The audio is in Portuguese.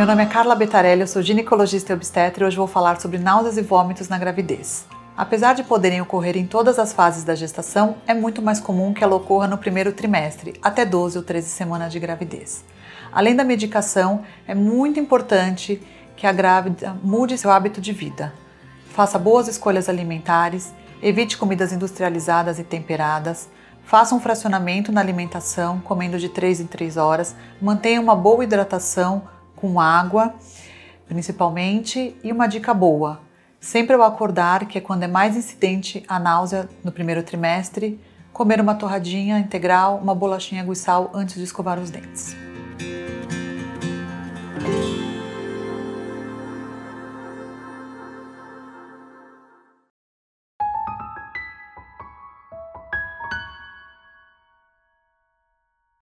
Meu nome é Carla Betarelli, eu sou ginecologista e obstetra e hoje vou falar sobre náuseas e vômitos na gravidez. Apesar de poderem ocorrer em todas as fases da gestação, é muito mais comum que ela ocorra no primeiro trimestre, até 12 ou 13 semanas de gravidez. Além da medicação, é muito importante que a grávida mude seu hábito de vida. Faça boas escolhas alimentares, evite comidas industrializadas e temperadas, faça um fracionamento na alimentação, comendo de 3 em 3 horas, mantenha uma boa hidratação, com água, principalmente, e uma dica boa. Sempre ao acordar, que é quando é mais incidente a náusea no primeiro trimestre, comer uma torradinha integral, uma bolachinha aguissal antes de escovar os dentes.